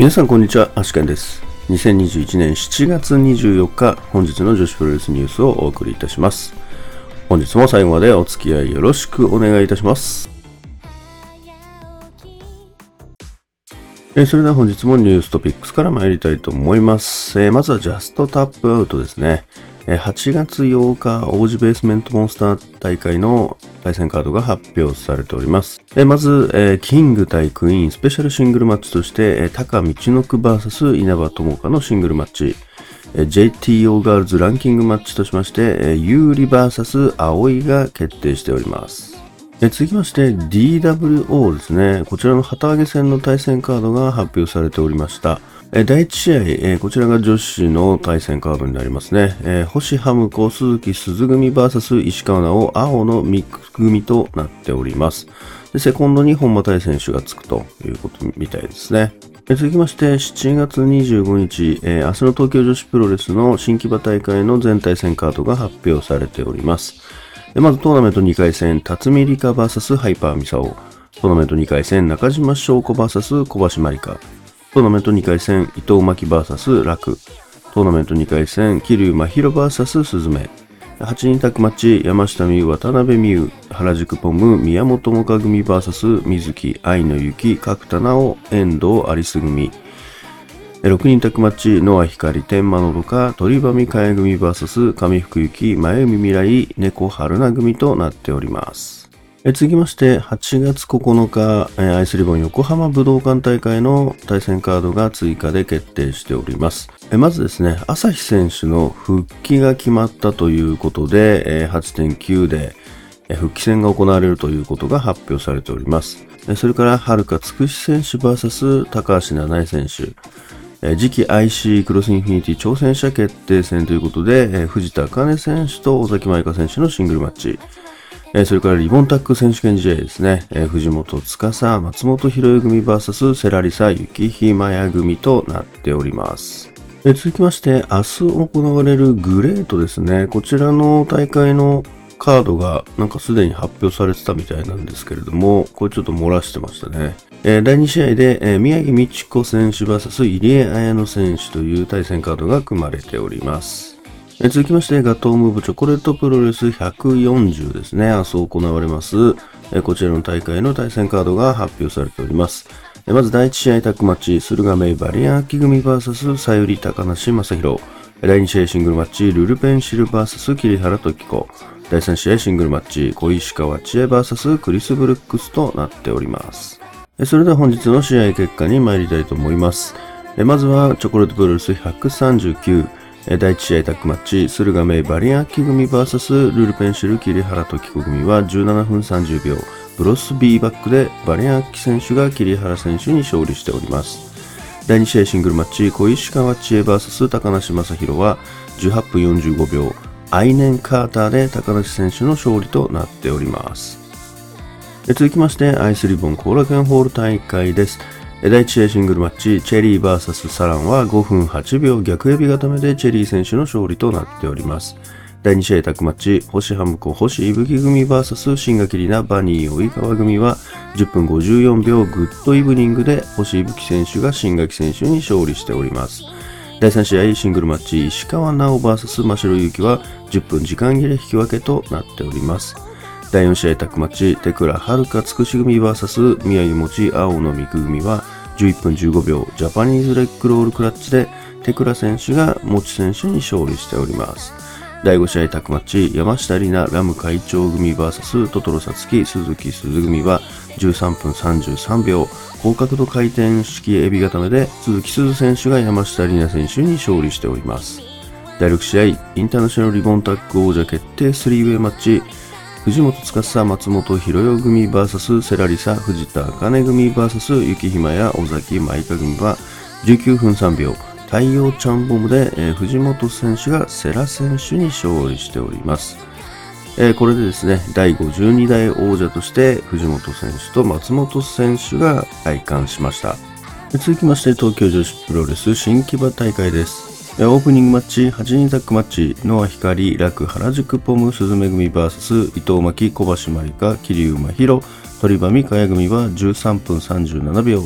皆さんこんにちは、アシケンです。2021年7月24日、本日の女子プロレスニュースをお送りいたします。本日も最後までお付き合いよろしくお願いいたします。えーそれでは本日もニューストピックスから参りたいと思います。えーまずはジャストタップアウトですね。8月8日、王子ベースメントモンスター大会の対戦カードが発表されております。まず、キング対クイーンスペシャルシングルマッチとして、えー、高道のく VS 稲葉友香のシングルマッチ。JTO ガールズランキングマッチとしまして、えー、有利 VS 葵が決定しております。続きまして DWO ですね。こちらの旗揚げ戦の対戦カードが発表されておりました。え第1試合、えこちらが女子の対戦カードになりますね。え星ハムコ、鈴木鈴組 VS 石川直、青のミックス組となっております。で、セコンドに本間大選手がつくということみたいですね。続きまして、7月25日、えー明日の東京女子プロレスの新木場大会の全対戦カードが発表されております。まずトーナメント2回戦、辰巳梨花 VS ハイパーミサオ。トーナメント2回戦、中島翔子 VS 小橋まりか。トーナメント2回戦、伊藤真希 VS 楽。トーナメント2回戦、桐生真宙 VS 鈴芽。8人タッグマッチ、山下美優、渡辺美優、原宿ポム、宮本萌歌組 VS 水木、愛の雪、角田直、遠藤有栖組。6人タッグマッチ、ノア光、天満のどか、鳥羽美香也組 VS 上福幸、前海未来、猫春菜組となっております。え続きまして、8月9日、アイスリボン横浜武道館大会の対戦カードが追加で決定しております。えまずですね、朝日選手の復帰が決まったということで、え8.9で、復帰戦が行われるということが発表されております。それから、はるかつくし選手 VS 高橋七重選手。次期 IC クロスインフィニティ挑戦者決定戦ということで、藤田茜選手と尾崎舞香選手のシングルマッチ。えーそれからリボンタック選手権試合ですね。えー藤本司、松本博恵組 VS セラリサ、雪ひまや組となっております。えー続きまして、明日行われるグレートですね。こちらの大会のカードがなんかすでに発表されてたみたいなんですけれども、これちょっと漏らしてましたね。えー第2試合で、えー宮城美智子選手 VS 入江彩乃選手という対戦カードが組まれております。え続きまして、ガトームーブチョコレートプロレス140ですね。明日行われます。えこちらの大会の対戦カードが発表されております。えまず第1試合タッグマッチ、駿河メイバリアン秋組 VS さゆり高梨正宏。第2試合シングルマッチ、ルルペンシル VS 桐原時子。第3試合シングルマッチ、小石川千恵 VS クリス・ブルックスとなっております。それでは本日の試合結果に参りたいと思います。まずはチョコレートプロレス139。第1試合タッグマッチ、駿河メイバリアンキ組 VS ルールペンシル桐原時子組は17分30秒。ブロス B バックでバリアンキ選手が桐原選手に勝利しております。第2試合シングルマッチ、小石川千恵 VS 高梨正宏は18分45秒。アイネンカーターで高梨選手の勝利となっております。続きまして、アイスリボン後楽園ホール大会です。第1試合シングルマッチ、チェリー VS サランは5分8秒逆エビ固めでチェリー選手の勝利となっております。第2試合タッグマッチ、星ハムコ、星いぶき組 VS 新垣里奈、バニー及川組は10分54秒グッドイブニングで星いぶき選手が新垣選手に勝利しております。第3試合シングルマッチ石川直 VS 真城ゆきは10分時間切れ引き分けとなっております第4試合タッグマッチ手倉遥つくし組 VS 宮城持青野美久組は11分15秒ジャパニーズレッグロールクラッチで手倉選手が持選手に勝利しております。第5試合タッグマッチ山下里奈ラム会長組 VS トトロサツキ鈴木鈴組は13分33秒高角度回転式エビ固めで鈴木鈴選手が山下里奈選手に勝利しております。第6試合インターナショナルリボンタッグ王者決定3ウェイマッチ藤本司さ松本博代組 VS セラリサ藤田茜組 VS 雪ひまや尾崎舞香組は19分3秒太陽ちゃんボムで、えー藤本選手がセラ選手に勝利しております。えーこれでですね、第52代王者として藤本選手と松本選手が体感しました。続きまして東京女子プロレス新木場大会です。オープニングマッチ、8人タッグマッチ、ノア光、楽、原宿ポム、鈴め組 VS 伊藤巻、小橋まりか、桐生真宙、鳥羽美香組は13分37秒、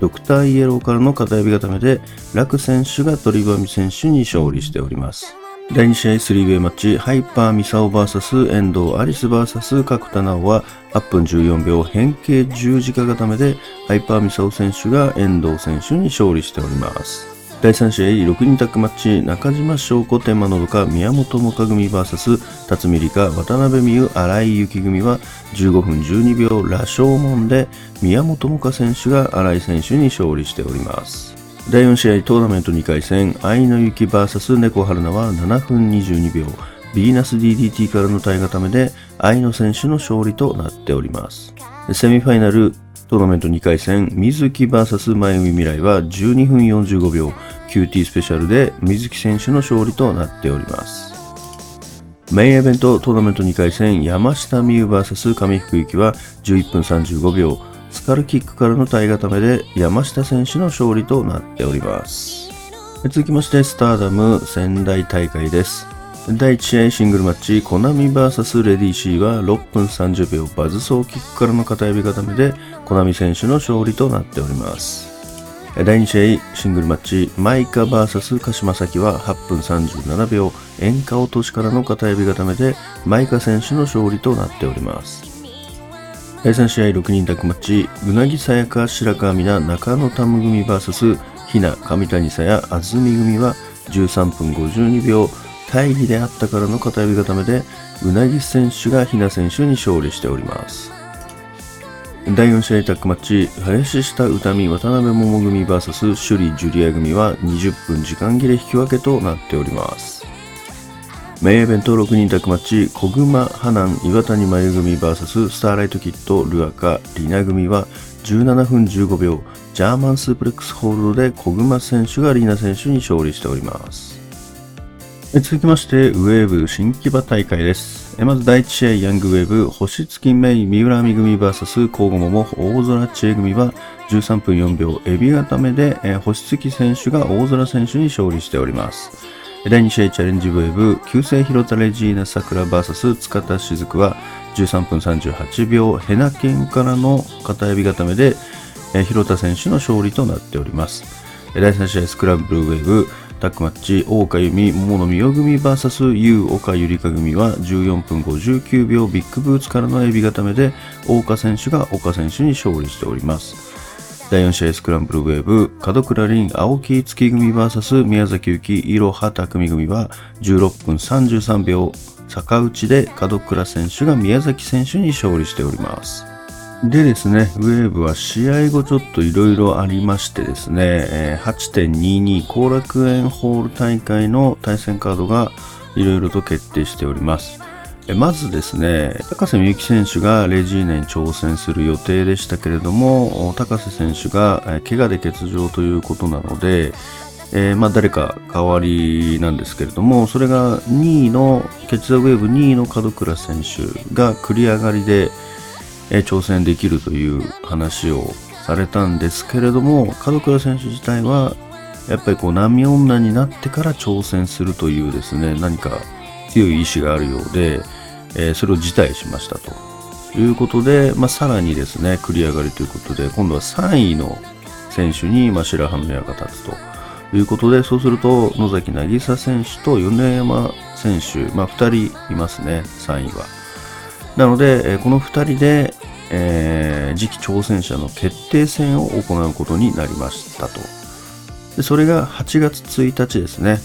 ドクターイエローからの片指固めで、楽選手が鳥羽美選手に勝利しております。第2試合 3way マッチ、ハイパーミサオ VS 遠藤アリス VS 角田直は8分14秒変形十字架固めでハイパーミサオ選手が遠藤選手に勝利しております。第3試合6人タッグマッチ、中島翔子天満のどか宮本萌歌組 VS 辰巳梨花渡辺美優新井幸組は15分12秒羅生門で宮本萌歌選手が新井選手に勝利しております。第4試合トーナメント2回戦、愛の雪 VS 猫春菜は7分22秒、ビーナス DDT からの体固めで愛の選手の勝利となっております。セミファイナルトーナメント2回戦、水木 VS 前海未来は12分45秒、QT スペシャルで水木選手の勝利となっております。メインイベントトーナメント2回戦、山下美優 VS 上福幸は11分35秒、スカルキックからの体固めで山下選手の勝利となっております。続きまして、スターダム仙台大会です。第1試合シングルマッチ、コナミ VS レディシーは6分30秒バズソーキックからの片指固めで、コナミ選手の勝利となっております。第2試合シングルマッチ、マイカ VS 鹿島咲は8分37秒演歌落としからの片指固めで、マイカ選手の勝利となっております。第3試合6人タッグマッチ、うなぎさやか白川美奈中野タム組 VS ひな上谷さや安住組は13分52秒大義であったからの片指固めでうなぎ選手がひな選手に勝利しております第4試合タッグマッチ林下歌見渡辺桃組 VS 首里ジュリア組は20分時間切れ引き分けとなっておりますメインイベント6人宅マッチ、小熊花南岩谷真由組 VS スターライトキットルアカリナ組は17分15秒、ジャーマンスープレックスホールドで小熊選手がリナ選手に勝利しております。続きまして、ウェーブ新木場大会です。まず第1試合、ヤングウェーブ、星月メイ、三浦亜美組 VS 交互桃、大空知恵組は13分4秒、エビ固めで、星月選手が大空選手に勝利しております。第2試合チャレンジウェーブ、旧姓広田レジーナ桜 VS 塚田雫は13分38秒、ヘナケンからの片指固めで、え広田選手の勝利となっております。第3試合スクランブルウェーブ、タックマッチ、大岡由美、桃野美代組 VS 優岡ゆりか組は14分59秒、ビッグブーツからのエビ固めで、大岡選手が岡選手に勝利しております。第4試合スクランブルウェーブ、門倉凛、青木月組 VS 宮崎幸、いろは匠組は16分33秒、坂内で門倉選手が宮崎選手に勝利しております。でですね、ウェーブは試合後ちょっといろいろありましてですね、8.22後楽園ホール大会の対戦カードがいろいろと決定しております。まずですね、高瀬美幸選手がレジーナに挑戦する予定でしたけれども、高瀬選手が怪我で欠場ということなので、えー、まあ誰か代わりなんですけれども、それが2位の、ケツアウェーブ2位の門倉選手が繰り上がりで、え、挑戦できるという話をされたんですけれども、門倉選手自体は、やっぱりこう波女になってから挑戦するというですね、何か強い意志があるようで、え、それを辞退しましたということで、まあ、さらにですね、繰り上がりということで、今度は3位の選手に、白羽の矢が立つということで、そうすると、野崎渚選手と米山選手、まあ、2人いますね、3位は。なので、この2人で、えー、次期挑戦者の決定戦を行うことになりましたと。でそれが8月1日ですね。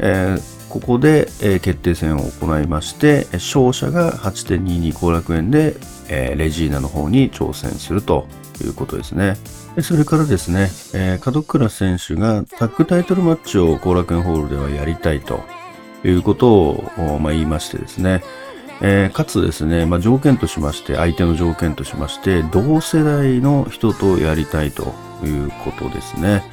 えーここで、えー、決定戦を行いまして、勝者が8.22後楽園で、えー、レジーナの方に挑戦するということですね。それからですね、えー、門倉選手がタッグタイトルマッチを後楽園ホールではやりたいということを、まあ、言いましてですね、えー、かつですね、まあ、条件としまして、相手の条件としまして、同世代の人とやりたいということですね。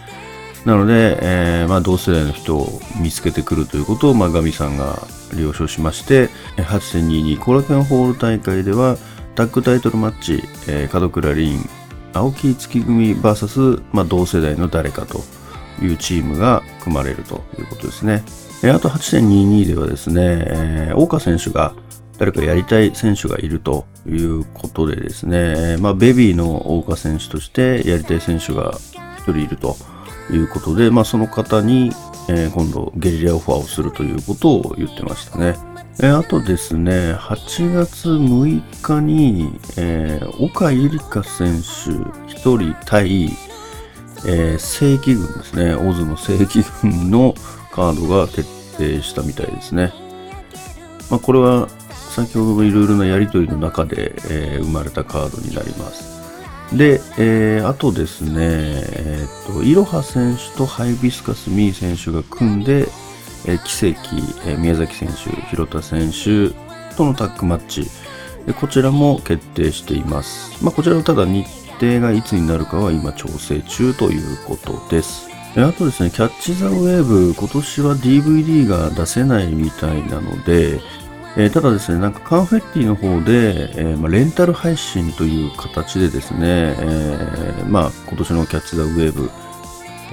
なので、えー、まあ、同世代の人を見つけてくるということを、まあ、ガミさんが了承しまして、8.22後楽園ホール大会では、タッグタイトルマッチ、えー、門倉凛、青木月組 VS、まあ、同世代の誰かというチームが組まれるということですね。えー、あと8.22ではですね、えー、大川選手が誰かやりたい選手がいるということでですね、まあ、ベビーの大川選手としてやりたい選手が1人いるということで、まあ、その方に、えー、今度ゲリラオファーをするということを言ってましたね。えー、あとですね、8月6日に、えー、岡ゆりか選手1人対、えー、正規軍ですね、オズの正規軍のカードが決定したみたいですね。まあ、これは先ほどのいろいろなやりとりの中で、えー、生まれたカードになります。で、えー、あとですね、えっ、と、いろは選手とハイビスカスミー選手が組んで、えー、奇跡、えー、宮崎選手、広田選手とのタッグマッチ、でこちらも決定しています。まあ、こちらはただ日程がいつになるかは今調整中ということです。あとですね、キャッチ・ザ・ウェーブ、今年は DVD が出せないみたいなので、えー、ただですね、なんかカンフェッティの方で、えーまあ、レンタル配信という形でですね、えー、まあ、今年のキャッチ・ザ・ウェーブ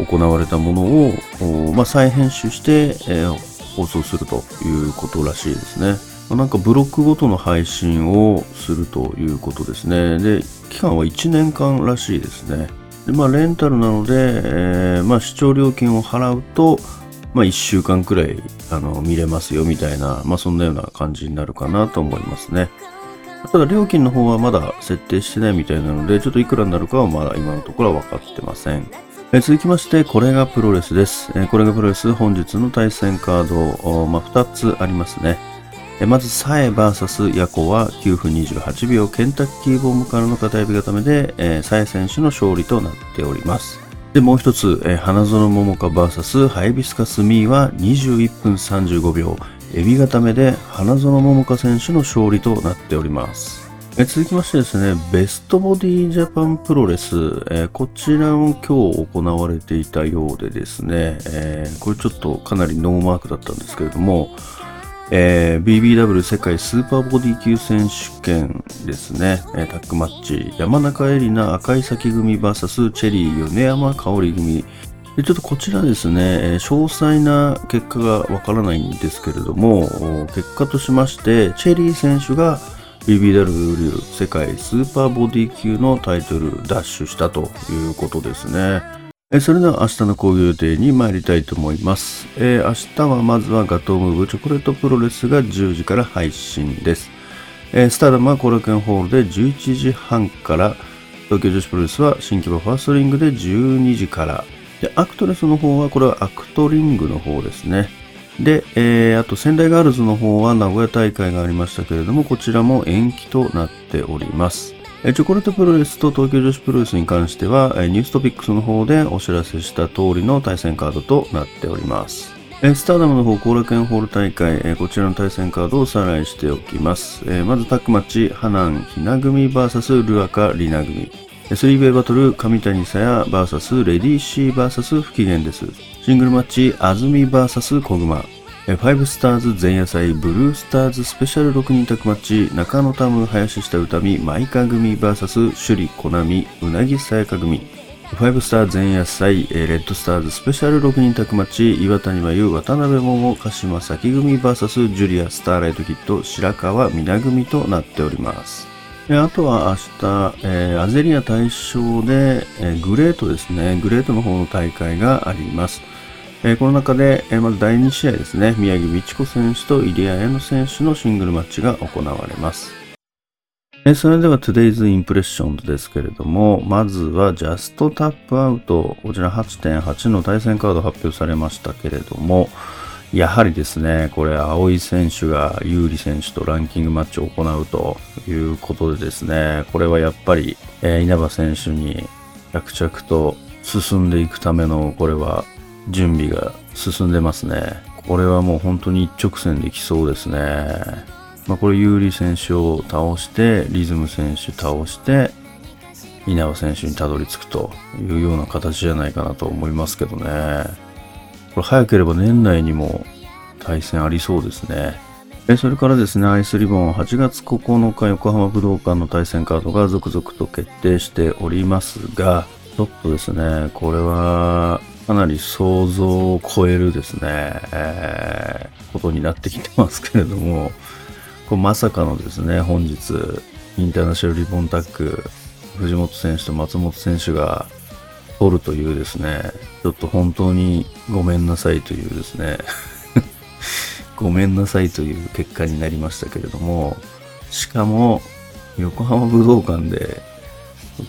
行われたものを、まあ、再編集して、え、放送するということらしいですね。まあ、なんかブロックごとの配信をするということですね。で、期間は1年間らしいですね。でまあ、レンタルなので、えまあ、視聴料金を払うと、まあ、1週間くらいあの見れますよみたいな、まあ、そんなような感じになるかなと思いますね。ただ料金の方はまだ設定してないみたいなので、ちょっといくらになるかはまだ今のところは分かってません。え続きまして、これがプロレスです。えこれがプロレス、本日の対戦カード、まあ、2つありますね。えまず、サエ VS ヤコは9分28秒、ケンタッキーボームからの片指固めで、えサエ選手の勝利となっております。で、もう一つ、え花園桃香 VS ハイビスカスミーは21分35秒、エビ固めで花園桃香選手の勝利となっております。え続きましてですね、ベストボディジャパンプロレス、えこちらも今日行われていたようでですね、えー、これちょっとかなりノーマークだったんですけれども、えー、BBW 世界スーパーボディ級選手権ですね、えー、タッグマッチ、山中絵里奈赤い咲組 VS チェリー米山香織組。でちょっとこちらですね、えー、詳細な結果がわからないんですけれども、結果としまして、チェリー選手が BBW 世界スーパーボディ級のタイトル奪取したということですね。それでは明日の講義予定に参りたいと思います。えー、明日はまずはガトームーブチョコレートプロレスが10時から配信です。えー、スターダムは後楽園ホールで11時半から、東京女子プロレスは新木場ファーストリングで12時から、で、アクトレスの方はこれはアクトリングの方ですね。で、えー、あと仙台ガールズの方は名古屋大会がありましたけれども、こちらも延期となっております。チョコレートプロレスと東京女子プロレスに関しては、ニューストピックスの方でお知らせした通りの対戦カードとなっております。スターダムの方、後楽園ホール大会、こちらの対戦カードをおさらいしておきます。まずタッグマッチ、ハナン、ヒナ組 VS ルアカ、リナ組。スリーベイバトル、上谷さや VS レディーシー VS 不機嫌です。シングルマッチ、安住 VS 小熊。ファイブスターズ前夜祭ブルースターズスペシャル6人宅マッチ中野タム林下歌美マイカ組 VS 首里コナミうなぎさやか組ファイブスター前夜祭レッドスターズスペシャル6人宅マッチ岩谷真由渡辺桃鹿島咲組 VS ジュリアスターライトキット白川みな組となっておりますあとは明日、えー、アゼリア大賞で、えー、グレートですね。グレートの方の大会があります。えー、この中で、えー、まず第2試合ですね、宮城美智子選手と入江彩乃選手のシングルマッチが行われます。え、それでは Today's Impression ですけれども、まずは Just Tap Out、こちら8.8の対戦カード発表されましたけれども、やはりですね、これ、青井選手が有利選手とランキングマッチを行うということでですね、これはやっぱり、えー、稲葉選手に着々と進んでいくための、これは準備が進んでますね。これはもう本当に一直線できそうですね。まあ、これ有利選手を倒して、リズム選手倒して、稲葉選手にたどり着くというような形じゃないかなと思いますけどね。これ早ければ年内にも対戦ありそうですね。えそれからですね、アイスリボン8月9日横浜武道館の対戦カードが続々と決定しておりますが、ちょっとですね、これはかなり想像を超えるですね、えー、ことになってきてますけれども、こまさかのですね、本日、インターナショナルリボンタック、藤本選手と松本選手が取るというですね、ちょっと本当にごめんなさいというですね、ごめんなさいという結果になりましたけれども、しかも、横浜武道館で、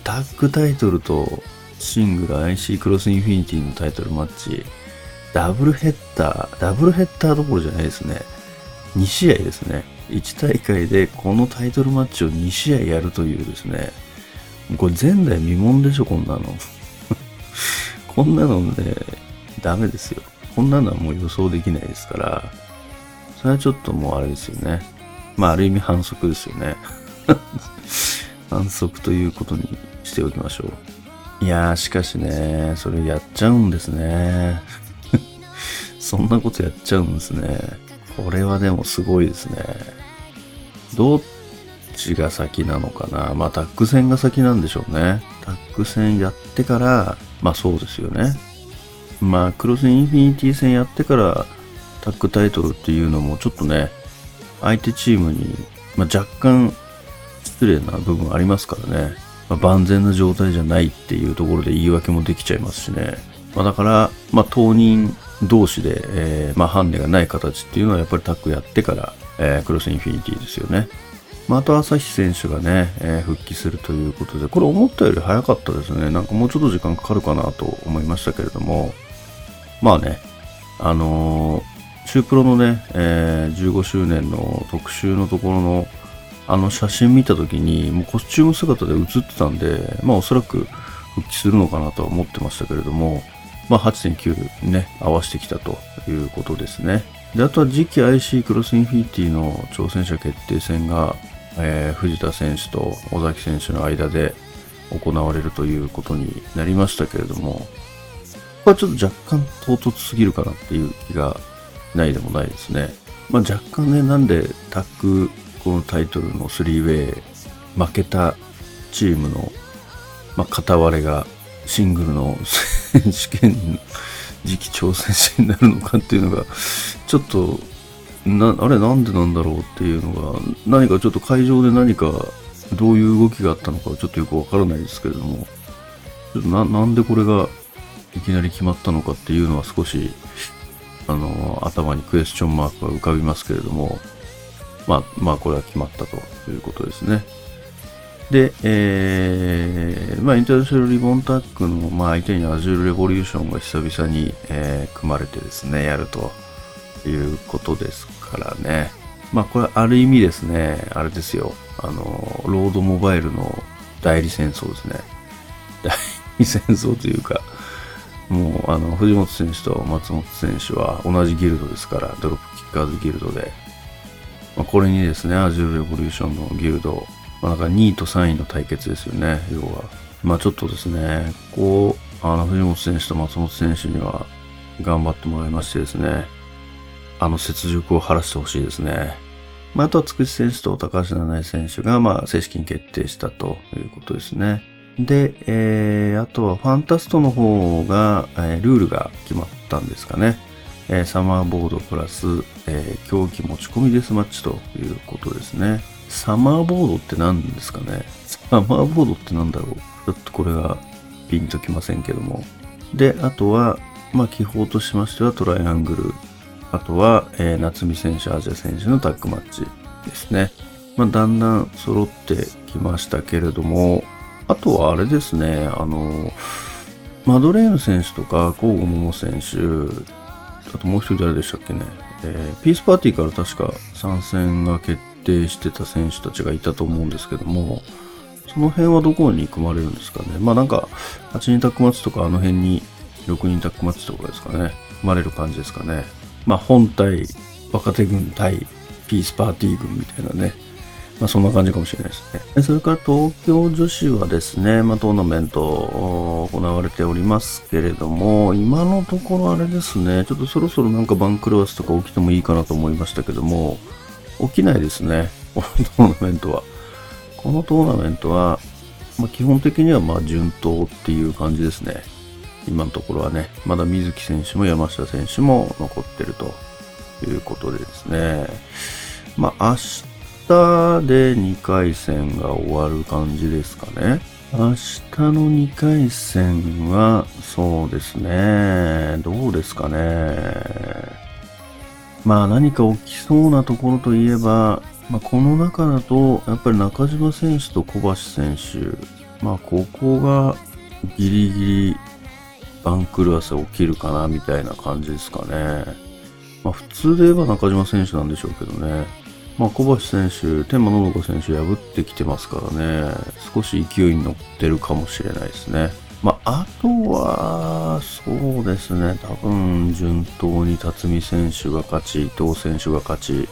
タッグタイトルとシングル IC クロスインフィニティのタイトルマッチ、ダブルヘッダー、ダブルヘッダーどころじゃないですね。2試合ですね。1大会でこのタイトルマッチを2試合やるというですね、これ前代未聞でしょ、こんなの。こんなのね、ダメですよ。こんなのはもう予想できないですから、それはちょっともうあれですよね。まあ、ある意味反則ですよね。反則ということにしておきましょう。いやー、しかしね、それやっちゃうんですね。そんなことやっちゃうんですね。これはでもすごいですね。どっちが先なのかなまあ、タッグ戦が先なんでしょうね。タッグ戦やってから、まあそうですよね。まあ、クロスインフィニティ戦やってから、タッグタイトルっていうのもちょっとね、相手チームに、まあ、若干失礼な部分ありますからね。ま、万全な状態じゃないっていうところで言い訳もできちゃいますしね。まあ、だから、まあ、当人同士で、えー、まあ、ハンデがない形っていうのはやっぱりタッグやってから、えー、クロスインフィニティですよね。まあ、あと朝日選手がね、えー、復帰するということで、これ思ったより早かったですね。なんかもうちょっと時間かかるかなと思いましたけれども、まあね、あのー、シュープロのね、えー、15周年の特集のところのあの写真見た時にもうコスチューム姿で写ってたんで、まあおそらく復帰するのかなとは思ってましたけれども、まあ8.9にね、合わせてきたということですね。で、あとは次期 IC クロスインフィニティの挑戦者決定戦が、えー、藤田選手と尾崎選手の間で行われるということになりましたけれども、ここはちょっと若干唐突すぎるかなっていう気がないでもないですね。まあ若干ね、なんでタッグこのタイトルの 3way 負けたチームの、まあ、片割れがシングルの 選手権次期挑戦者になるのかっていうのがちょっとなあれなんでなんだろうっていうのが何かちょっと会場で何かどういう動きがあったのかちょっとよくわからないですけれどもちょっとななんでこれがいきなり決まったのかっていうのは少しあの頭にクエスチョンマークが浮かびますけれどもまあ、まあ、これは決まったということですね。で、えー、まあ、インターナショナルリボンタックの、まあ、相手に Azure Revolution が久々に、えー、組まれてですね、やるということですからね。まあ、これある意味ですね、あれですよ、あの、ロードモバイルの代理戦争ですね。代理戦争というか、もう、あの、藤本選手と松本選手は同じギルドですから、ドロップキッカーズギルドで、まあ、これにですね、Azure Revolution のギルド、まあ、なんか2位と3位の対決ですよね、要は。まあちょっとですね、こう、あの、藤本選手と松本選手には頑張ってもらいましてですね、あの雪辱を晴らしてほしいですね。まあ、あとはつくし選手と高橋七重選手が、まあ、正式に決定したということですね。で、えー、あとはファンタストの方が、えー、ルールが決まったんですかね。えー、サマーボードプラス、えー、競技持ち込みデスマッチということですね。サマーボードって何ですかね？サマーボードって何だろう？ちょっとこれがピンときませんけども。で、あとは、まあ、記法としましてはトライアングル。あとは、えー、夏見選手、アジア選手のタッグマッチですね。まあ、だんだん揃ってきましたけれども、あとはあれですね、あの、マドレーヌ選手とか、コーゴモモ選手、あともう一人誰でしたっけね。えー、ピースパーティーから確か参戦が決定してた選手たちがいたと思うんですけども、その辺はどこに組まれるんですかね。まあなんか、8人タックマッチとかあの辺に6人タックマッチとかですかね。組まれる感じですかね。まあ本体、若手軍対ピースパーティー軍みたいなね。まあ、そんな感じかもしれないですね。それから東京女子はですね、まあ、トーナメント行われておりますけれども、今のところあれですね、ちょっとそろそろなんか番狂わせとか起きてもいいかなと思いましたけども、起きないですね、このトーナメントは。このトーナメントは、まあ、基本的にはま順当っていう感じですね。今のところはね、まだ水木選手も山下選手も残ってるということでですね。まあ明日日で2回戦が終わる感じですかね。明日の2回戦は、そうですね、どうですかね。まあ何か起きそうなところといえば、まあ、この中だと、やっぱり中島選手と小橋選手、まあここがギリギリ番狂わせ起きるかなみたいな感じですかね。まあ普通で言えば中島選手なんでしょうけどね。まあ小橋選手、天満信子選手破ってきてますからね。少し勢いに乗ってるかもしれないですね。まあ、あとは、そうですね、多分、順当に辰巳選手が勝ち、伊藤選手が勝ち、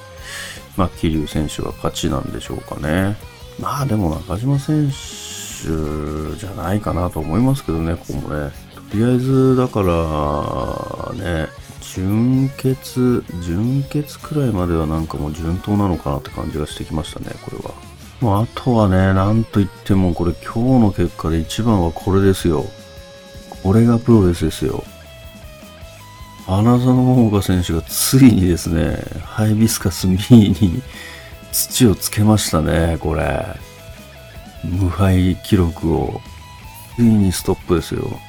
まあ、桐生選手が勝ちなんでしょうかね。まあ、でも中島選手じゃないかなと思いますけどね、ここもね。とりあえず、だから、ね、準決、準決くらいまではなんかもう順当なのかなって感じがしてきましたね、これは。もうあとはね、なんといってもこれ今日の結果で一番はこれですよ。これがプロレスですよ。花園桃佳選手がついにですね、ハイビスカスミーに土をつけましたね、これ。無敗記録を。ついにストップですよ。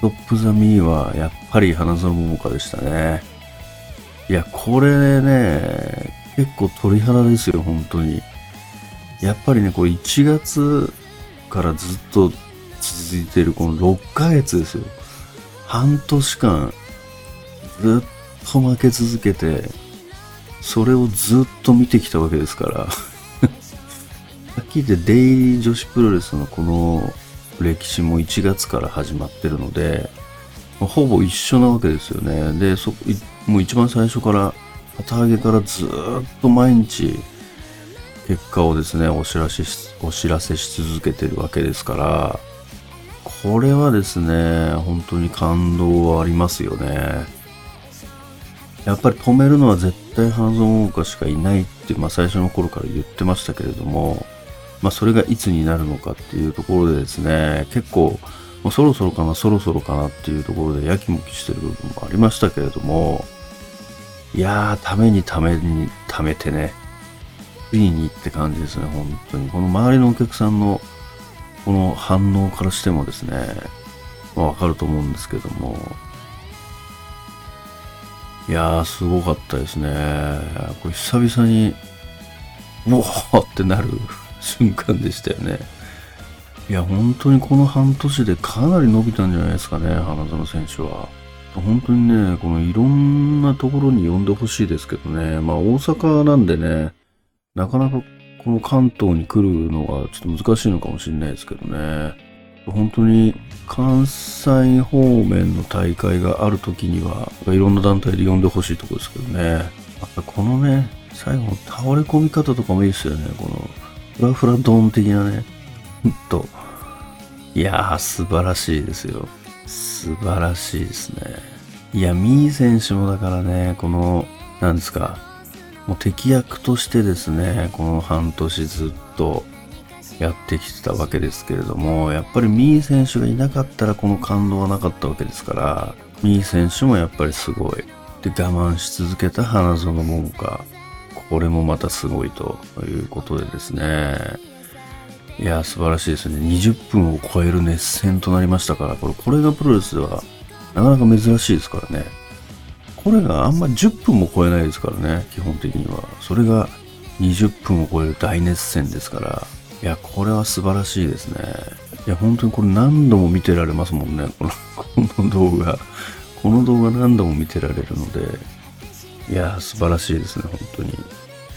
トップザミーはやっぱり花園桃佳でしたね。いや、これね、結構鳥肌ですよ、本当に。やっぱりね、これ1月からずっと続いているこの6ヶ月ですよ。半年間ずっと負け続けて、それをずっと見てきたわけですから。はっき言ってデイリー女子プロレスのこの歴史も1月から始まってるので、ほぼ一緒なわけですよね。で、そ、もう一番最初から、旗揚げからずっと毎日、結果をですね、お知らせし、お知らせし続けてるわけですから、これはですね、本当に感動はありますよね。やっぱり止めるのは絶対ハンゾン・ウォーカーしかいないって、まあ最初の頃から言ってましたけれども、まあそれがいつになるのかっていうところでですね、結構、もうそろそろかな、そろそろかなっていうところでやきもきしてる部分もありましたけれども、いやー、ためにためにためてね、ついにって感じですね、本当に。この周りのお客さんの、この反応からしてもですね、まあわかると思うんですけども、いやー、すごかったですね。これ久々に、もうってなる瞬間でしたよね。いや、本当にこの半年でかなり伸びたんじゃないですかね、花園選手は。本当にね、このいろんなところに呼んでほしいですけどね。まあ大阪なんでね、なかなかこの関東に来るのがちょっと難しいのかもしれないですけどね。本当に関西方面の大会がある時には、いろんな団体で呼んでほしいところですけどね。またこのね、最後の倒れ込み方とかもいいですよね。この、フラフラドーン的なね。ほんと。いやー、素晴らしいですよ。素晴らしいですね。いや、ミー選手もだからね、この、なんですか、もう敵役としてですね、この半年ずっとやってきてたわけですけれども、やっぱりミー選手がいなかったらこの感動はなかったわけですから、ミー選手もやっぱりすごい。で、我慢し続けた花園桃佳。これもまたすごいということでですね。いや、素晴らしいですね。20分を超える熱戦となりましたから、これ、これがプロレスではなかなか珍しいですからね。これがあんま10分も超えないですからね、基本的には。それが20分を超える大熱戦ですから。いや、これは素晴らしいですね。いや、本当にこれ何度も見てられますもんね。この、この動画。この動画何度も見てられるので。いや、素晴らしいですね、本当に。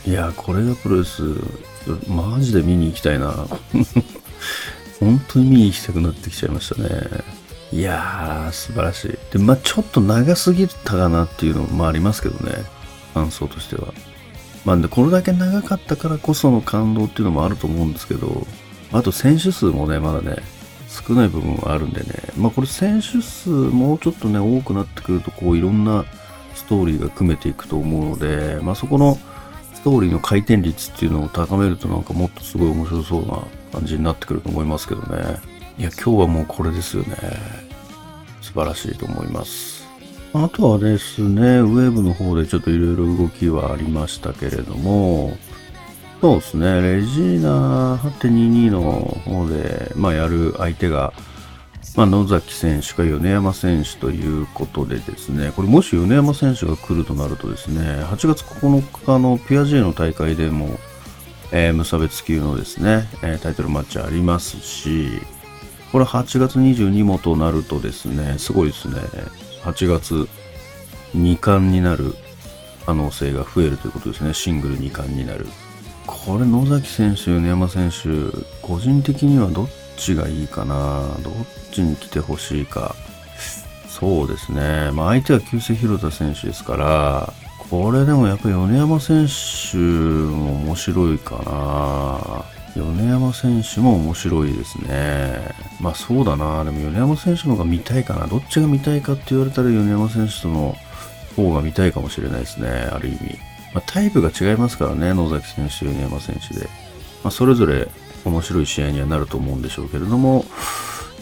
いや、これがプロレス、マジで見に行きたいな。本当に見に行きたくなってきちゃいましたね。いやー、素晴らしい。で、まあちょっと長すぎたかなっていうのもありますけどね。感想としては。まあで、これだけ長かったからこその感動っていうのもあると思うんですけど、あと選手数もね、まだね、少ない部分はあるんでね。まあこれ選手数もうちょっとね、多くなってくると、こういろんなストーリーが組めていくと思うので、まあそこのトーリーの回転率っていうのを高めるとなんかもっとすごい面白そうな感じになってくると思いますけどね。いや、今日はもうこれですよね。素晴らしいと思います。あとはですね、ウェーブの方でちょっといろいろ動きはありましたけれども、そうですね、レジーナ8.22の方で、まあ、やる相手が、まあ、野崎選手か米山選手ということでですね、これもし米山選手が来るとなるとですね、8月9日のピアジェの大会でも、えー、無差別級のですね、えー、タイトルマッチありますし、これ8月22もとなるとですね、すごいですね、8月2冠になる可能性が増えるということですね、シングル2冠になる。これ野崎選手、米山選手、個人的にはどっちちがいいかな？どっちに来てほしいか？そうですね。まあ相手は旧姓広田選手ですから、これでもやっぱり米山選手も面白いかな。米山選手も面白いですね。まあそうだな。でも米山選手の方が見たいかな。どっちが見たいかって言われたら米山選手との方が見たいかもしれないですね。ある意味。まあ、タイプが違いますからね。野崎選手、米山選手で。まあ、それぞれ面白い試合にはなると思うんでしょうけれども、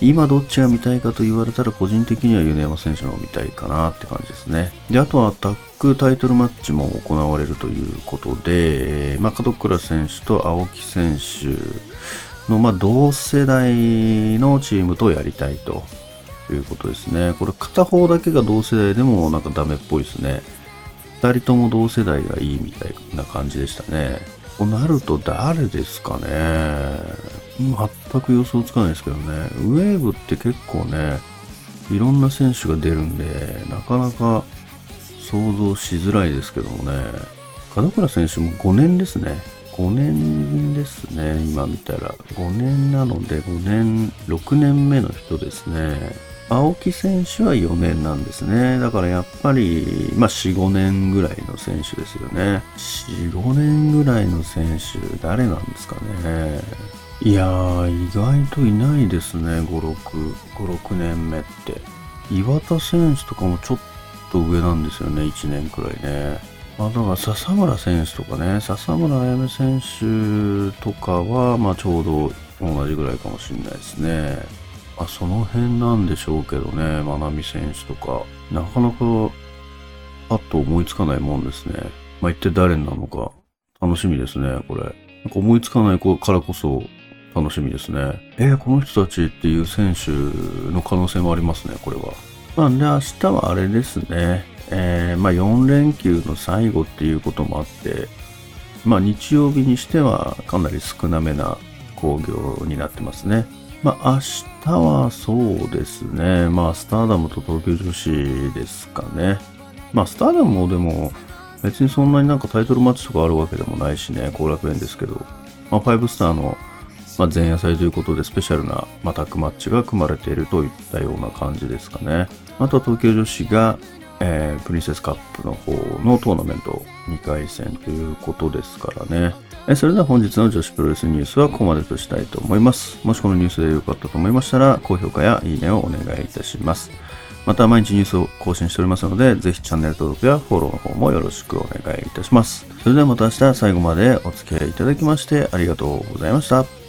今どっちが見たいかと言われたら個人的には米山選手の方が見たいかなって感じですね。で、あとはタッグタイトルマッチも行われるということで、まあ、門倉選手と青木選手の、まあ、同世代のチームとやりたいということですね。これ片方だけが同世代でもなんかダメっぽいですね。二人とも同世代がいいみたいな感じでしたね。となると誰ですかね。全く予想つかないですけどね、ウェーブって結構ね、いろんな選手が出るんで、なかなか想像しづらいですけどもね、門倉選手も5年ですね。5年ですね、今見たら。5年なので、5年、6年目の人ですね。青木選手は4年なんですね。だからやっぱり、まあ4、5年ぐらいの選手ですよね。4、5年ぐらいの選手、誰なんですかね。いやー、意外といないですね、5、6、5、6年目って。岩田選手とかもちょっと上なんですよね、1年くらいね。まあ、だから笹村選手とかね、笹村彩芽選手とかは、まあちょうど同じぐらいかもしれないですね。あ、その辺なんでしょうけどね、まなみ選手とか。なかなか、パッと思いつかないもんですね。まあ一体誰なのか、楽しみですね、これ。なんか思いつかないからこそ、楽しみですね。えー、この人たちっていう選手の可能性もありますね、これは。まあ、で、明日はあれですね。えー、まあ、4連休の最後っていうこともあって、まあ、日曜日にしてはかなり少なめな興行になってますね。まあ、明日はそうですね。まあ、スターダムと東京女子ですかね。まあ、スターダムもでも、別にそんなになんかタイトルマッチとかあるわけでもないしね、後楽園ですけど、まあ、5スターのまあ、前夜祭ということでスペシャルな、まあ、タッグマッチが組まれているといったような感じですかね。あとは東京女子が、えー、プリンセスカップの方のトーナメント2回戦ということですからね。えそれでは本日の女子プロレスニュースはここまでとしたいと思います。もしこのニュースで良かったと思いましたら、高評価やいいねをお願いいたします。また毎日ニュースを更新しておりますので、ぜひチャンネル登録やフォローの方もよろしくお願いいたします。それではまた明日最後までお付き合いいただきましてありがとうございました。